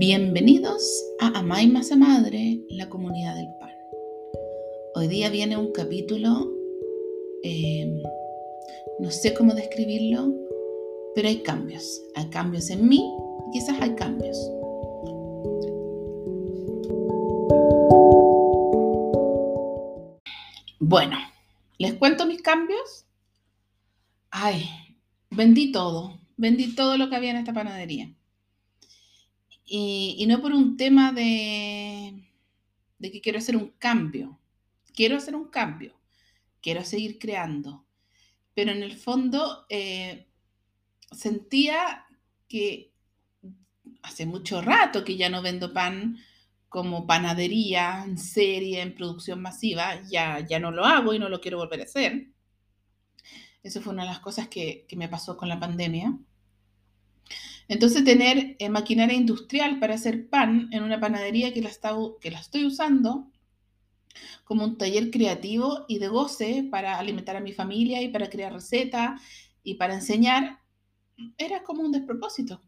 Bienvenidos a Amay Masa Madre, la comunidad del pan. Hoy día viene un capítulo, eh, no sé cómo describirlo, pero hay cambios. Hay cambios en mí y quizás hay cambios. Bueno, ¿les cuento mis cambios? Ay, vendí todo, vendí todo lo que había en esta panadería. Y, no por un tema de, de que quiero hacer un cambio. Quiero hacer un cambio. Quiero seguir creando. Pero en el fondo eh, sentía que hace mucho rato que ya no vendo pan como panadería en serie, en producción masiva, ya, ya no lo hago y no lo quiero volver a hacer. Eso fue una de las cosas que, que me pasó con la pandemia. Entonces, tener eh, maquinaria industrial para hacer pan en una panadería que la, estoy usando como un taller creativo y de goce para alimentar a mi familia y para crear recetas y para enseñar, era como un despropósito.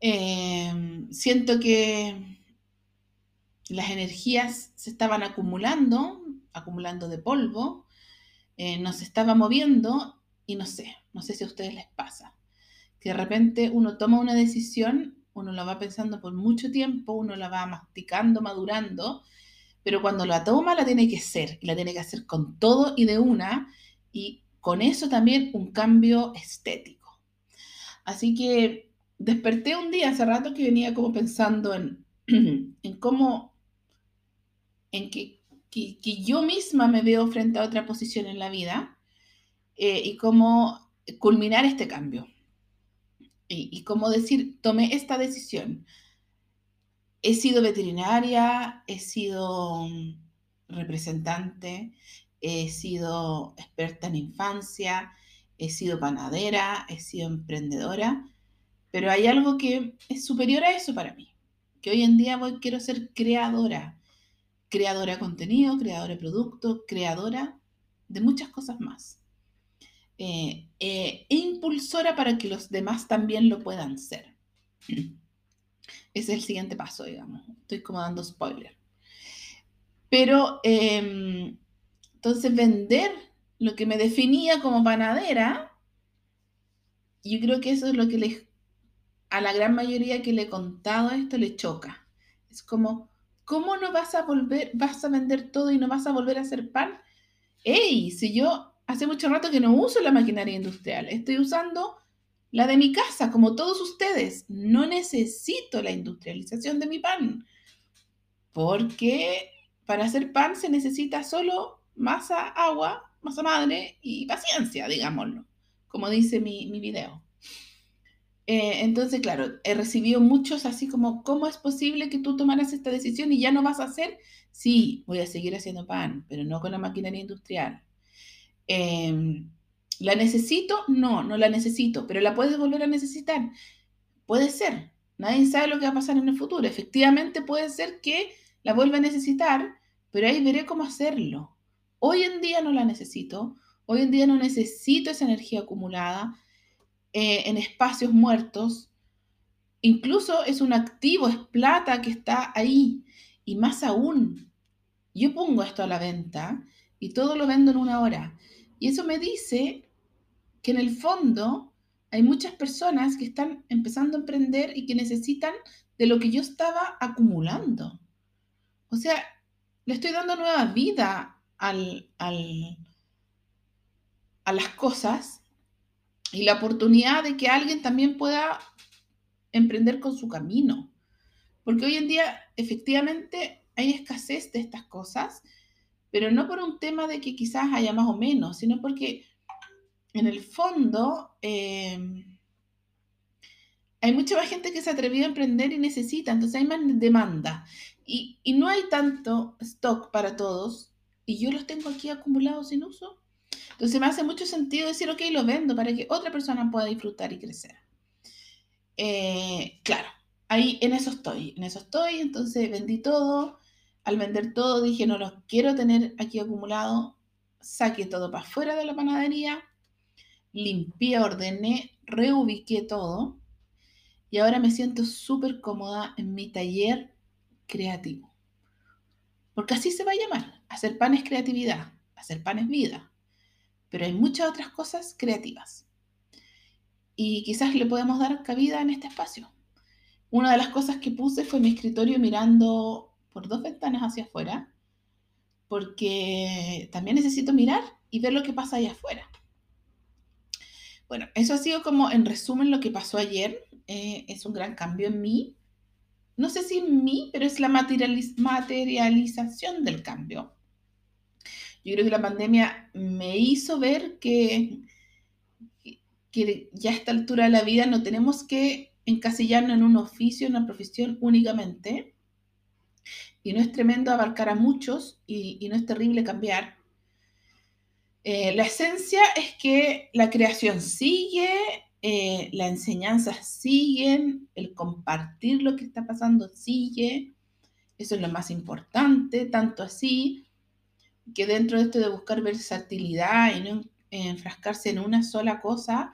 Em, siento que las energías se estaban acumulando, acumulando de polvo, eh, nos estaba moviendo y no sé, no sé si a ustedes les pasa de repente uno toma una decisión, uno la va pensando por mucho tiempo, uno la va masticando, madurando, pero cuando la toma la tiene que hacer, y la tiene que hacer con todo y de una, y con eso también un cambio estético. Así que desperté un día, hace rato que venía como pensando en, en cómo, en que, que, yo misma me veo frente a otra posición en la vida eh, y cómo culminar este cambio y, como decir, tomé esta decisión. He sido veterinaria, he sido mm, representante, he sido experta en infancia, he sido panadera, he sido emprendedora, pero hay algo que es superior a eso para mí, que hoy en día voy, quiero ser creadora, creadora de contenido, creadora de producto, creadora de muchas cosas más. Eh, eh, impulsora para que los demás también lo puedan ser. Ese es el siguiente paso, digamos. Estoy como dando spoiler. Pero em, entonces vender lo que me definía como panadera, yo creo que eso es lo que a la gran mayoría que le he contado esto le choca. Es como, ¿cómo no vas a volver, vas a vender todo y no vas a volver a hacer pan? ¡Ey! Si yo hace mucho rato que no uso la maquinaria industrial. Estoy usando la de mi casa, como todos ustedes. No necesito la industrialización de mi pan. Porque para hacer pan se necesita solo masa, agua, masa madre y paciencia, digámoslo, como dice mi, mi video. Eh, entonces, claro, he recibido muchos así como, ¿cómo es posible que tú tomaras esta decisión y ya no vas a hacer? Sí, voy a seguir haciendo pan, pero no con la maquinaria industrial. Em, ¿La necesito? No, no la necesito, pero la puedes volver a necesitar. Puede ser. Nadie sabe lo que va a pasar en el futuro. Efectivamente puede ser que la vuelva a necesitar, pero ahí veré cómo hacerlo. Hoy en día no la necesito. Hoy en día no necesito esa energía acumulada eh, en espacios muertos. Incluso es un activo, es plata que está ahí. Y más aún, yo pongo esto a la venta y todo lo vendo en una hora. Y eso me dice que en el fondo hay muchas personas que están empezando a emprender y que necesitan de lo que yo estaba acumulando. O sea, le estoy dando nueva vida al, al, a las cosas y la oportunidad de que alguien también pueda emprender con su camino. Porque hoy en día efectivamente hay escasez de estas cosas pero no por un tema de que quizás haya más o menos, sino porque en el fondo em, hay mucha más gente que se ha atrevido a emprender y necesita, entonces hay más demanda. Y, y no hay tanto stock para todos, y yo los tengo aquí acumulados sin uso. Entonces me hace mucho sentido decir, ok, lo vendo para que otra persona pueda disfrutar y crecer. Eh, claro, ahí en eso estoy, en eso estoy, entonces vendí todo, al vender todo dije, no los quiero tener aquí acumulado. Saqué todo para afuera de la panadería. Limpié, ordené, reubiqué todo. y ahora me siento súper cómoda en mi taller creativo. Porque así se va a llamar. Hacer pan es creatividad, hacer pan es vida. Pero hay muchas otras cosas creativas. Y quizás le podemos dar cabida en este espacio. Una de las cosas que puse fue mi escritorio mirando por dos ventanas hacia afuera, porque también necesito mirar y ver lo que pasa allá afuera. Bueno, eso ha sido como en resumen lo que pasó ayer. Eh, es un gran cambio en mí. No sé si en mí, pero es la materialización del cambio. Yo creo que la pandemia me hizo ver que, que ya a esta altura de la vida no tenemos que encasillarnos en un oficio, en una profesión únicamente. Y no es tremendo abarcar a muchos y, no es terrible cambiar. Eh, la esencia es que la creación sigue, eh, la enseñanza sigue, el compartir lo que está pasando sigue. Eso es lo más importante, tanto así que dentro de esto de buscar versatilidad y no enfrascarse en una sola cosa,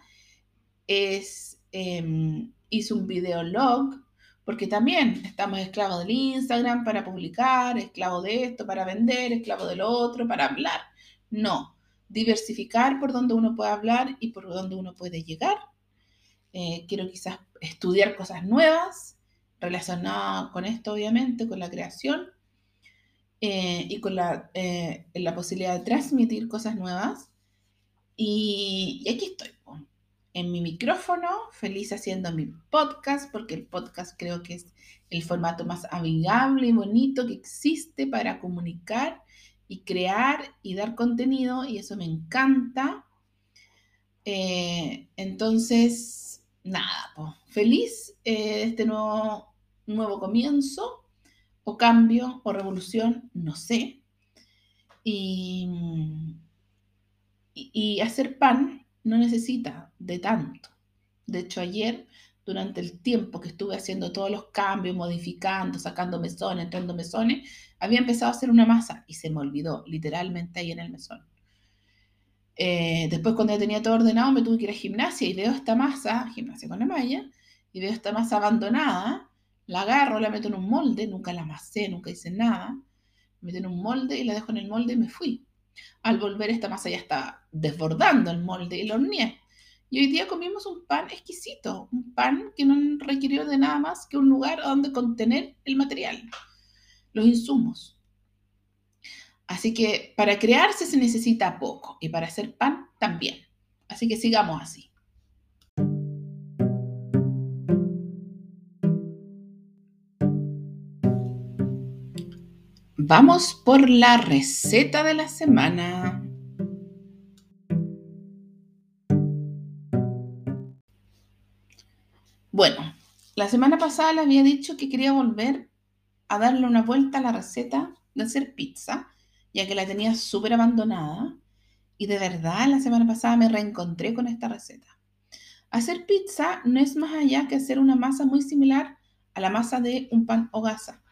es, em, hice un videolog, porque también estamos esclavos del Instagram para publicar, esclavos de esto para vender, esclavos del otro para hablar. No, diversificar por donde uno puede hablar y por donde uno puede llegar. Eh, quiero quizás estudiar cosas nuevas relacionadas con esto, obviamente, con la creación eh, y con la, eh, la, posibilidad de transmitir cosas nuevas. Y, aquí estoy, en mi micrófono, feliz haciendo mi podcast, porque el podcast creo que es el formato más amigable y bonito que existe para comunicar y crear y dar contenido y eso me encanta. Eh, entonces, nada, feliz eh, este nuevo, nuevo comienzo o cambio o revolución, no sé. Y, y hacer pan no necesita de tanto. De hecho, ayer durante el tiempo que estuve haciendo todos los cambios, modificando, sacando mesones, entrando mesones, había empezado a hacer una masa y se me olvidó, literalmente ahí en el mesón. Eh, después cuando ya tenía todo ordenado me tuve que ir a gimnasia y veo esta masa, gimnasia con la malla, y veo esta masa abandonada, la agarro, la meto en un molde, nunca la amasé, nunca hice nada, me meto en un molde y la dejo en el molde y me fui. Al volver esta masa ya estaba desbordando el molde y lo horneé. Y hoy día comimos un pan exquisito, un pan que no requirió de nada más que un lugar donde contener el material, los insumos. Así que para crearse se necesita poco y para hacer pan también. Así que sigamos así. Vamos por la receta de la semana. Bueno, la semana pasada le había dicho que quería volver a darle una vuelta a la receta de hacer pizza, ya que la tenía súper abandonada. Y de verdad, la semana pasada me reencontré con esta receta. Hacer pizza no es más allá que hacer una masa muy similar a la masa de un pan o gasa.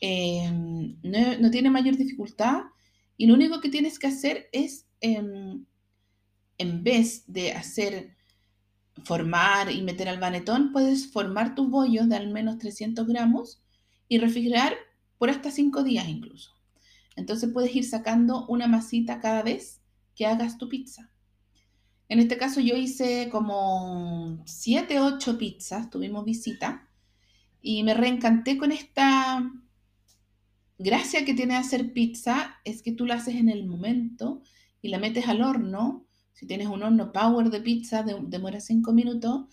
Em, no, tiene mayor dificultad y lo único que tienes que hacer es, em, en vez de hacer formar y meter al banetón, puedes formar tus bollos de al menos 300 gramos y refrigerar por hasta 5 días incluso. Entonces puedes ir sacando una masita cada vez que hagas tu pizza. En este caso yo hice como 7, 8 pizzas, tuvimos visita y me reencanté con esta gracia que tiene hacer pizza, es que tú la haces en el momento y la metes al horno si tienes un horno power de pizza, demora 5 minutos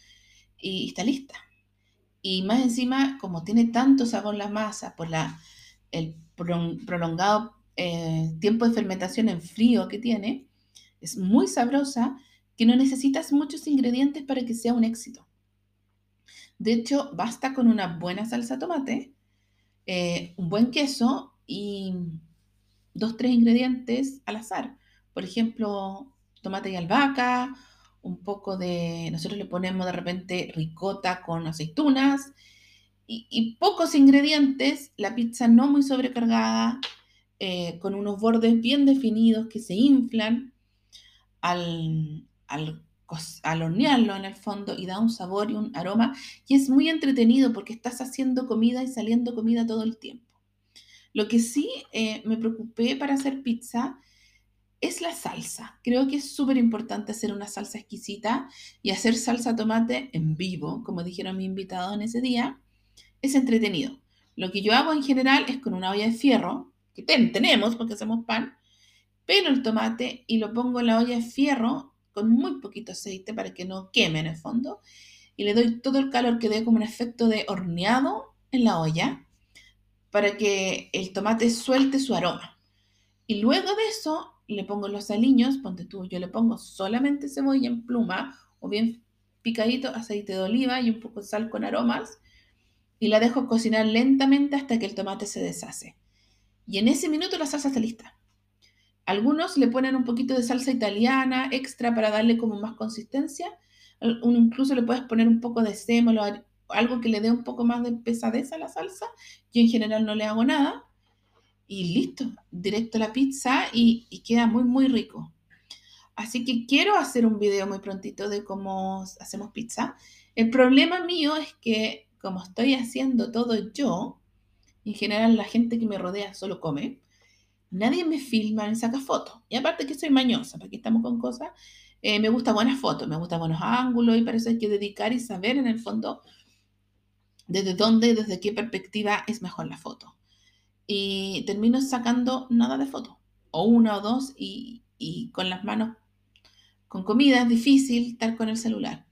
y está lista. Y más encima, como tiene tanto sabor la masa por la, el prolongado eh, tiempo de fermentación en frío que tiene, es muy sabrosa que no necesitas muchos ingredientes para que sea un éxito. De hecho, basta con una buena salsa tomate, eh, un buen queso y dos, tres ingredientes al azar. Por ejemplo, tomate y albahaca, un poco de, nosotros le ponemos de repente ricota con aceitunas y, pocos ingredientes, la pizza no muy sobrecargada, eh, con unos bordes bien definidos que se inflan al, al hornearlo en el fondo y da un sabor y un aroma y es muy entretenido porque estás haciendo comida y saliendo comida todo el tiempo. Lo que sí eh, me preocupé para hacer pizza es la salsa. Creo que es súper importante hacer una salsa exquisita y hacer salsa tomate en vivo, como dijeron mi invitado en ese día, es entretenido. Lo que yo hago en general es con una olla de fierro, que tenemos porque hacemos pan, pelo el tomate y lo pongo en la olla de fierro con muy poquito aceite para que no queme en el fondo y le doy todo el calor que dé como un efecto de horneado en la olla para que el tomate suelte su aroma. Y luego de eso le pongo los aliños, ponte tú, yo le pongo solamente cebolla en pluma o bien picadito, aceite de oliva y un poco de sal con aromas y la dejo cocinar lentamente hasta que el tomate se deshace. Y en ese minuto la salsa está lista. Algunos le ponen un poquito de salsa italiana extra para darle como más consistencia. Incluso le puedes poner un poco de sémolo, algo que le dé un poco más de pesadez a la salsa. Yo en general no le hago nada. Y listo, directo a la pizza y, queda muy, muy rico. Así que quiero hacer un video muy prontito de cómo hacemos pizza. El problema mío es que como estoy haciendo todo yo, en general la gente que me rodea solo come, nadie me filma ni saca fotos. Y aparte que soy mañosa, para estamos con cosas, eh, me gusta buenas fotos, me gusta buenos ángulos y para eso hay que dedicar y saber en el fondo desde dónde, desde qué perspectiva es mejor la foto. Y termino sacando nada de foto, o una o dos, y, con las manos con comida es difícil estar con el celular.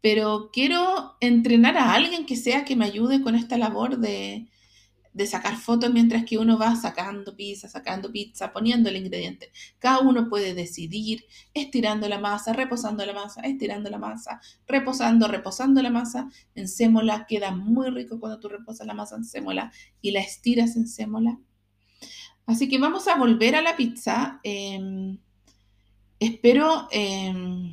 Pero quiero entrenar a alguien que sea que me ayude con esta labor de, de sacar fotos mientras que uno va sacando pizza, sacando pizza, poniendo el ingrediente. Cada uno puede decidir estirando la masa, reposando la masa, estirando la masa, reposando, reposando la masa. En sémola queda muy rico cuando tú reposas la masa en sémola y la estiras en sémola. Así que vamos a volver a la pizza. Em, espero em,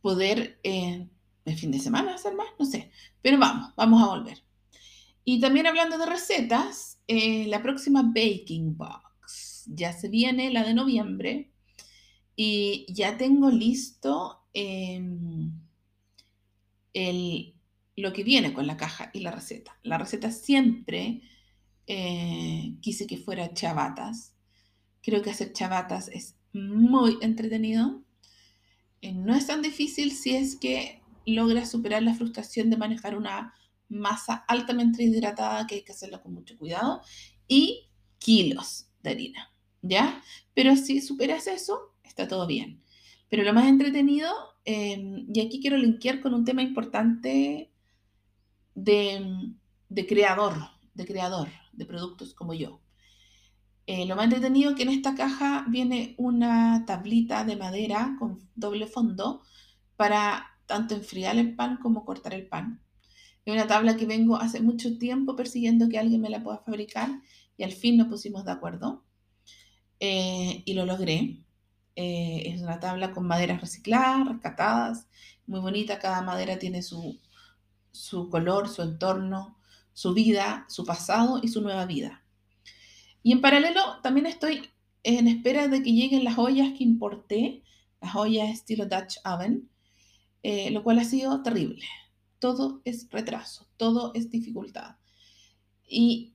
poder eh, el fin de semana hacer más, no sé. Pero vamos, vamos a volver. Y también hablando de recetas, eh, la próxima Baking Box. Ya se viene la de noviembre y ya tengo listo em, el, lo que viene con la caja y la receta. La receta siempre eh, quise que fuera chavatas. Creo que hacer chavatas es muy entretenido. Eh, no es tan difícil si es que logras superar la frustración de manejar una masa altamente hidratada que hay que hacerlo con mucho cuidado y kilos de harina, ¿ya? Pero si superas eso, está todo bien. Pero lo más entretenido, em, y aquí quiero linkear con un tema importante de, creador, de creador de productos como yo. Eh, lo más entretenido que en esta caja viene una tablita de madera con doble fondo para tanto enfriar el pan como cortar el pan. Es una tabla que vengo hace mucho tiempo persiguiendo que alguien me la pueda fabricar y al fin nos pusimos de acuerdo eh, y lo logré. Eh, es una tabla con maderas recicladas, rescatadas, muy bonita. Cada madera tiene su, su color, su entorno, su vida, su pasado y su nueva vida. Y en paralelo también estoy en espera de que lleguen las ollas que importé, las ollas estilo Dutch Oven, eh, lo cual ha sido terrible todo es retraso, todo es dificultad. Y,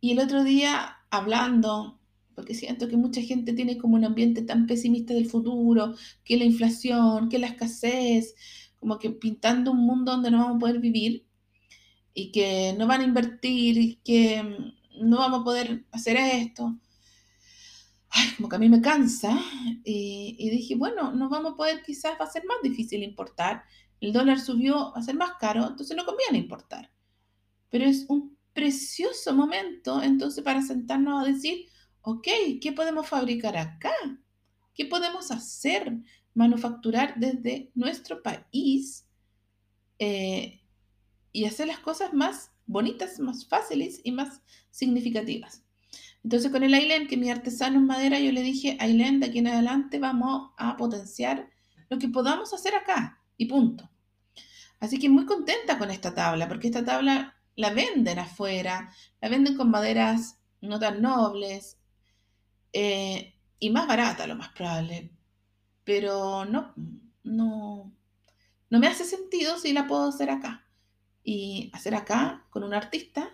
el otro día hablando, porque siento que mucha gente tiene como un ambiente tan pesimista del futuro, que la inflación, que la escasez, como que pintando un mundo donde no vamos a poder vivir y que no van a invertir y que no vamos a poder hacer esto. Ay, como que a mí me cansa. Y, y dije, bueno, no vamos a poder, quizás va a ser más difícil importar el dólar subió a ser más caro, entonces no conviene importar. Pero es un precioso momento entonces para sentarnos a decir, ok, ¿qué podemos fabricar acá? ¿Qué podemos hacer? Manufacturar desde nuestro país eh, y hacer las cosas más bonitas, más fáciles y más significativas. Entonces con el Ailen, que mi artesano en madera, yo le dije, Ailen, de aquí en adelante vamos a potenciar lo que podamos hacer acá y punto. Así que muy contenta con esta tabla, porque esta tabla la venden afuera, la venden con maderas no tan nobles eh, y más barata, lo más probable. pero no, no, no me hace sentido si la puedo hacer acá. Y hacer acá con un artista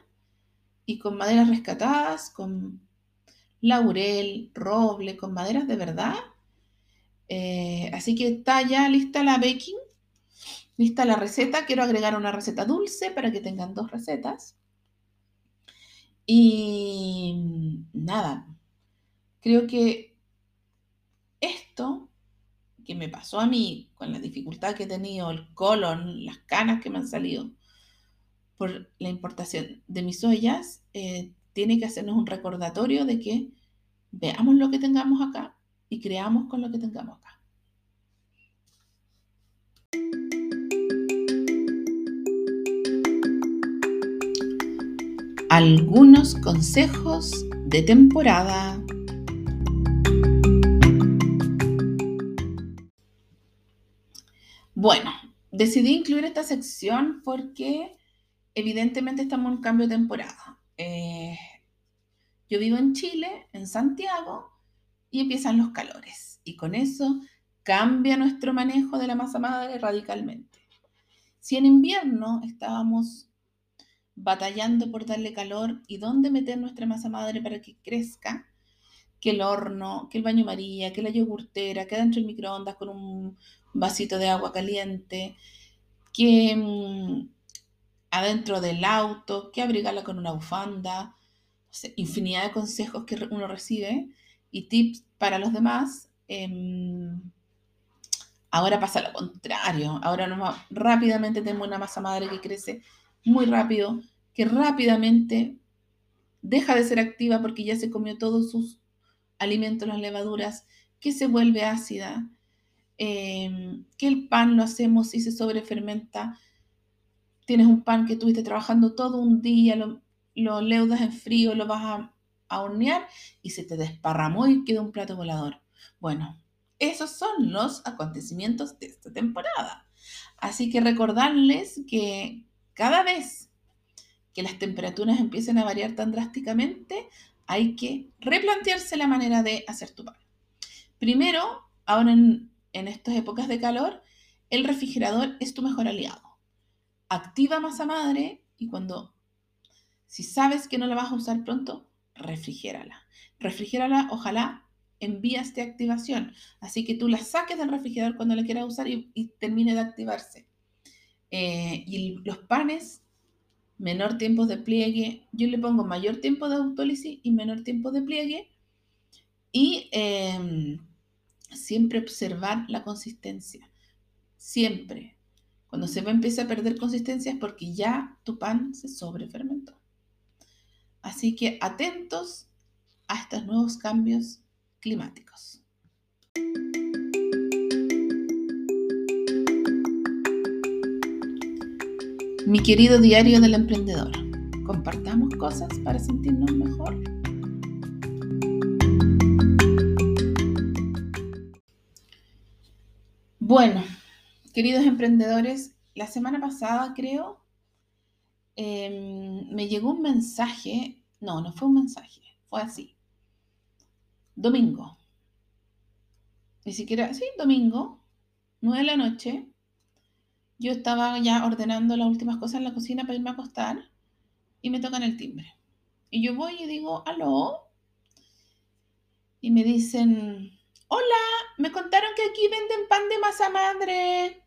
y con maderas rescatadas, con laurel, roble, con maderas de verdad. Eh, así que está ya lista la baking, lista la receta. Quiero agregar una receta dulce para que tengan dos recetas. Y nada, creo que esto que me pasó a mí con la dificultad que he tenido, el colon, las canas que me han salido por la importación de mis ollas, eh, tiene que hacernos un recordatorio de que veamos lo que tengamos acá y creamos con lo que tengamos acá. Algunos consejos de temporada. Bueno, decidí incluir esta sección porque evidentemente estamos en un cambio de temporada. Eh, yo vivo en Chile, en Santiago, y empiezan los calores. Y con eso cambia nuestro manejo de la masa madre radicalmente. Si en invierno estábamos batallando por darle calor y dónde meter nuestra masa madre para que crezca, que el horno, que el baño María, que la yogurtera, que dentro del microondas con un vasito de agua caliente, que mm, adentro del auto, que abrigarla con una bufanda, infinidad de consejos que uno recibe y tips para los demás. Em, ahora pasa lo contrario. Ahora rápidamente tenemos una masa madre que crece muy rápido, que rápidamente deja de ser activa porque ya se comió todos sus alimentos, las levaduras, que se vuelve ácida, em, que el pan lo hacemos y se sobrefermenta. Tienes un pan que estuviste trabajando todo un día, lo, leudas en frío, lo vas a, a hornear y se te desparramó y queda un plato volador. Bueno, esos son los acontecimientos de esta temporada. Así que recordarles que cada vez que las temperaturas empiecen a variar tan drásticamente, hay que replantearse la manera de hacer tu pan. Primero, ahora en, estas épocas de calor, el refrigerador es tu mejor aliado. Activa masa madre y cuando si sabes que no la vas a usar pronto, refrigérala. Refrigérala, ojalá en vías de activación. Así que tú la saques del refrigerador cuando la quieras usar y, termine de activarse. Eh, y los panes, menor tiempo de pliegue. Yo le pongo mayor tiempo de autólisis y menor tiempo de pliegue. Y em, siempre observar la consistencia. Siempre. Cuando se va a empezar a perder consistencia es porque ya tu pan se sobrefermentó. Así que atentos a estos nuevos cambios climáticos. Mi querido diario del emprendedor, compartamos cosas para sentirnos mejor. Bueno, queridos emprendedores, la semana pasada creo Em, me llegó un mensaje, no, no fue un mensaje, fue así. Domingo. Ni siquiera, sí, domingo, nueve de la noche. Yo estaba ya ordenando las últimas cosas en la cocina para irme a acostar y me tocan el timbre. Y yo voy y digo, aló. Y me dicen, hola, me contaron que aquí venden pan de masa madre.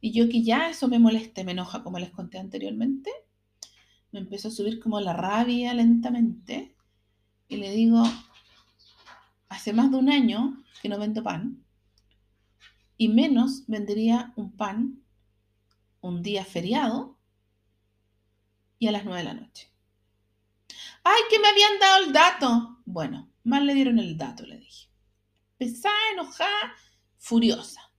Y yo que ya eso me molesta, me enoja, como les conté anteriormente, me empezó a subir como la rabia lentamente. Y le digo, hace más de un año que no vendo pan. Y menos vendería un pan un día feriado y a las nueve de la noche. ¡Ay, que me habían dado el dato! Bueno, mal le dieron el dato, le dije. Pesada, enojada, furiosa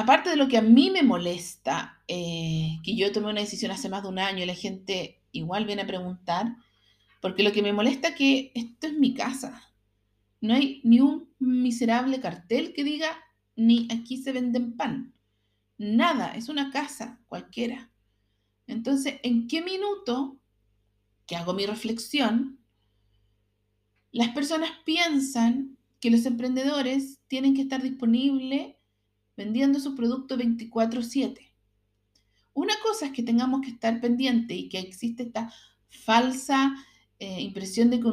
aparte de lo que a mí me molesta, eh, que yo tomé una decisión hace más de un año y la gente igual viene a preguntar, porque lo que me molesta es que esto es mi casa. No hay ni un miserable cartel que diga ni aquí se venden pan. Nada, es una casa cualquiera. Entonces, ¿en qué minuto que hago mi reflexión, las personas piensan que los emprendedores tienen que estar disponibles vendiendo su producto 24/7. Una cosa es que tengamos que estar pendiente y que existe esta falsa eh, impresión de que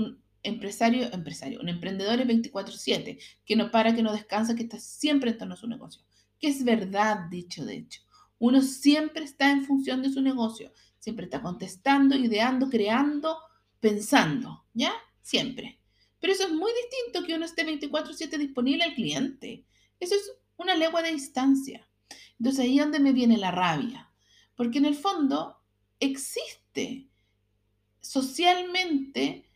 empresario, empresario, un emprendedor es 24/7, que no para, que no descansa, que está siempre en torno a su negocio. Que es verdad, dicho de hecho. Uno siempre está en función de su negocio, siempre está contestando, ideando, creando, pensando, ¿ya? Siempre. Pero eso es muy distinto que uno esté 24/7 disponible al cliente. Eso es una legua de distancia. Entonces ahí es donde me viene la rabia, porque en el fondo existe socialmente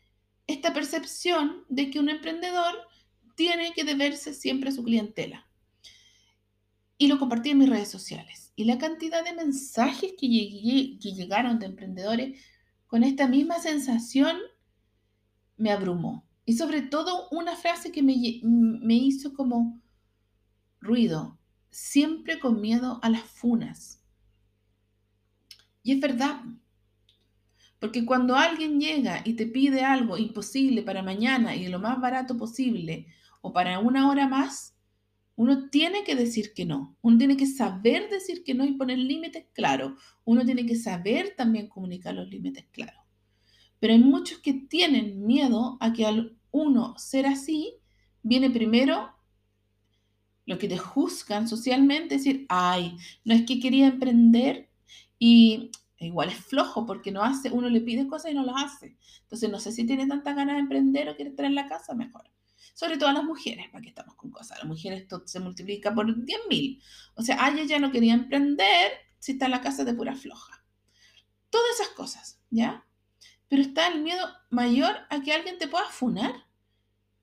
esta percepción de que un emprendedor tiene que deberse siempre a su clientela. Y lo compartí en mis redes sociales. Y la cantidad de mensajes que, que llegaron de emprendedores con esta misma sensación me abrumó. Y sobre todo una frase que me, me hizo como ruido, siempre con miedo a las funas. Y es verdad, porque cuando alguien llega y te pide algo imposible para mañana y lo más barato posible o para una hora más, uno tiene que decir que no. Uno tiene que saber decir que no y poner límites claros. Uno tiene que saber también comunicar los límites claros. Pero hay muchos que tienen miedo a que al uno ser así, viene primero lo que te juzgan socialmente, decir, ay, no es que quería emprender y igual es flojo porque no hace, uno le pide cosas y no las hace. Entonces no sé si tiene tanta ganas de emprender o quiere estar en la casa, mejor. Sobre todo las mujeres, para que estamos con cosas. Las mujeres esto se multiplica por 10.000. O sea, ay, ella no quería emprender si está en la casa de pura floja. Todas esas cosas, ¿ya? Pero está el miedo mayor a que alguien te pueda funar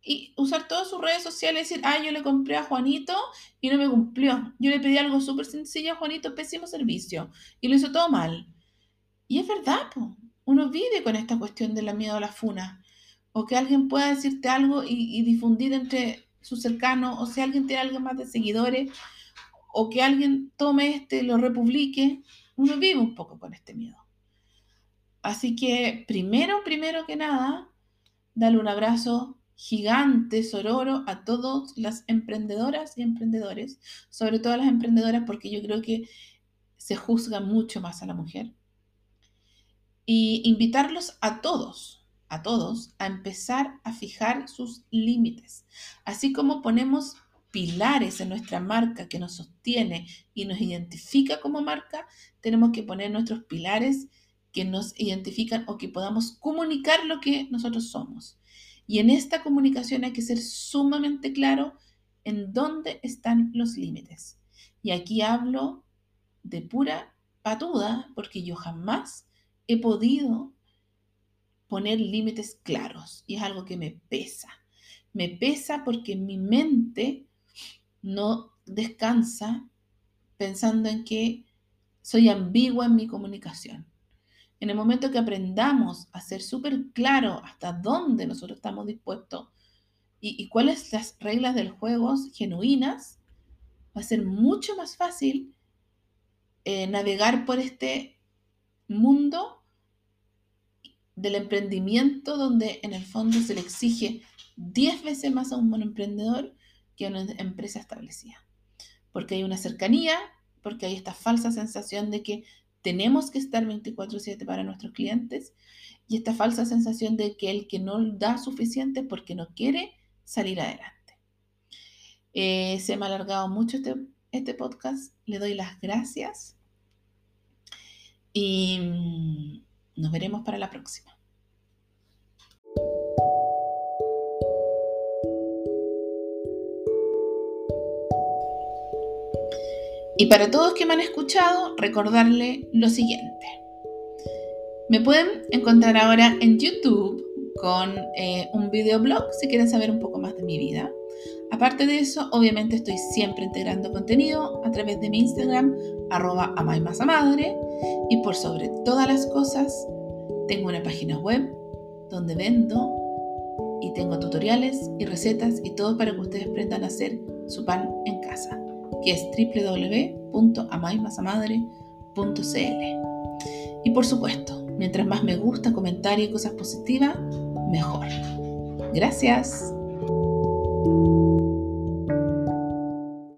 y usar todas sus redes sociales y decir, ah, yo le compré a Juanito y no me cumplió. Yo le pedí algo súper sencillo a Juanito, pésimo servicio. Y lo hizo todo mal. Y es verdad, uno vive con esta cuestión de la miedo a la funa. O que alguien pueda decirte algo y, y difundir entre sus cercanos, o si alguien tiene algo más de seguidores, o que alguien tome este, lo republique. Uno vive un poco con este miedo. Así que primero, primero que nada, dale un abrazo gigante, sororo, a todas las emprendedoras y emprendedores, sobre todo a las emprendedoras porque yo creo que se juzga mucho más a la mujer. Y invitarlos a todos, a todos, a empezar a fijar sus límites. Así como ponemos pilares en nuestra marca que nos sostiene y nos identifica como marca, tenemos que poner nuestros pilares que nos identifican o que podamos comunicar lo que nosotros somos. Y en esta comunicación hay que ser sumamente claro en dónde están los límites. Y aquí hablo de pura patuda porque yo jamás he podido poner límites claros y es algo que me pesa. Me pesa porque mi mente no descansa pensando en que soy ambigua en mi comunicación. En el momento que aprendamos a ser súper claro hasta dónde nosotros estamos dispuestos y, cuáles las reglas del juego genuinas, va a ser mucho más fácil eh, navegar por este mundo del emprendimiento donde en el fondo se le exige 10 veces más a un emprendedor que a una empresa establecida. Porque hay una cercanía, porque hay esta falsa sensación de que tenemos que estar 24/7 para nuestros clientes y esta falsa sensación de que el que no da suficiente porque no quiere salir adelante. Eh, se me ha alargado mucho este, este podcast, le doy las gracias y nos veremos para la próxima. Y para todos que me han escuchado, recordarle lo siguiente. Me pueden encontrar ahora en YouTube con eh, un videoblog si quieren saber un poco más de mi vida. Aparte de eso, obviamente estoy siempre integrando contenido a través de mi Instagram, arroba madre Y por sobre todas las cosas, tengo una página web donde vendo y tengo tutoriales y recetas y todo para que ustedes aprendan a hacer su pan en casa que es www.amaismasamadre.cl. Y por supuesto, mientras más me gusta, comentar y cosas positivas, mejor. Gracias.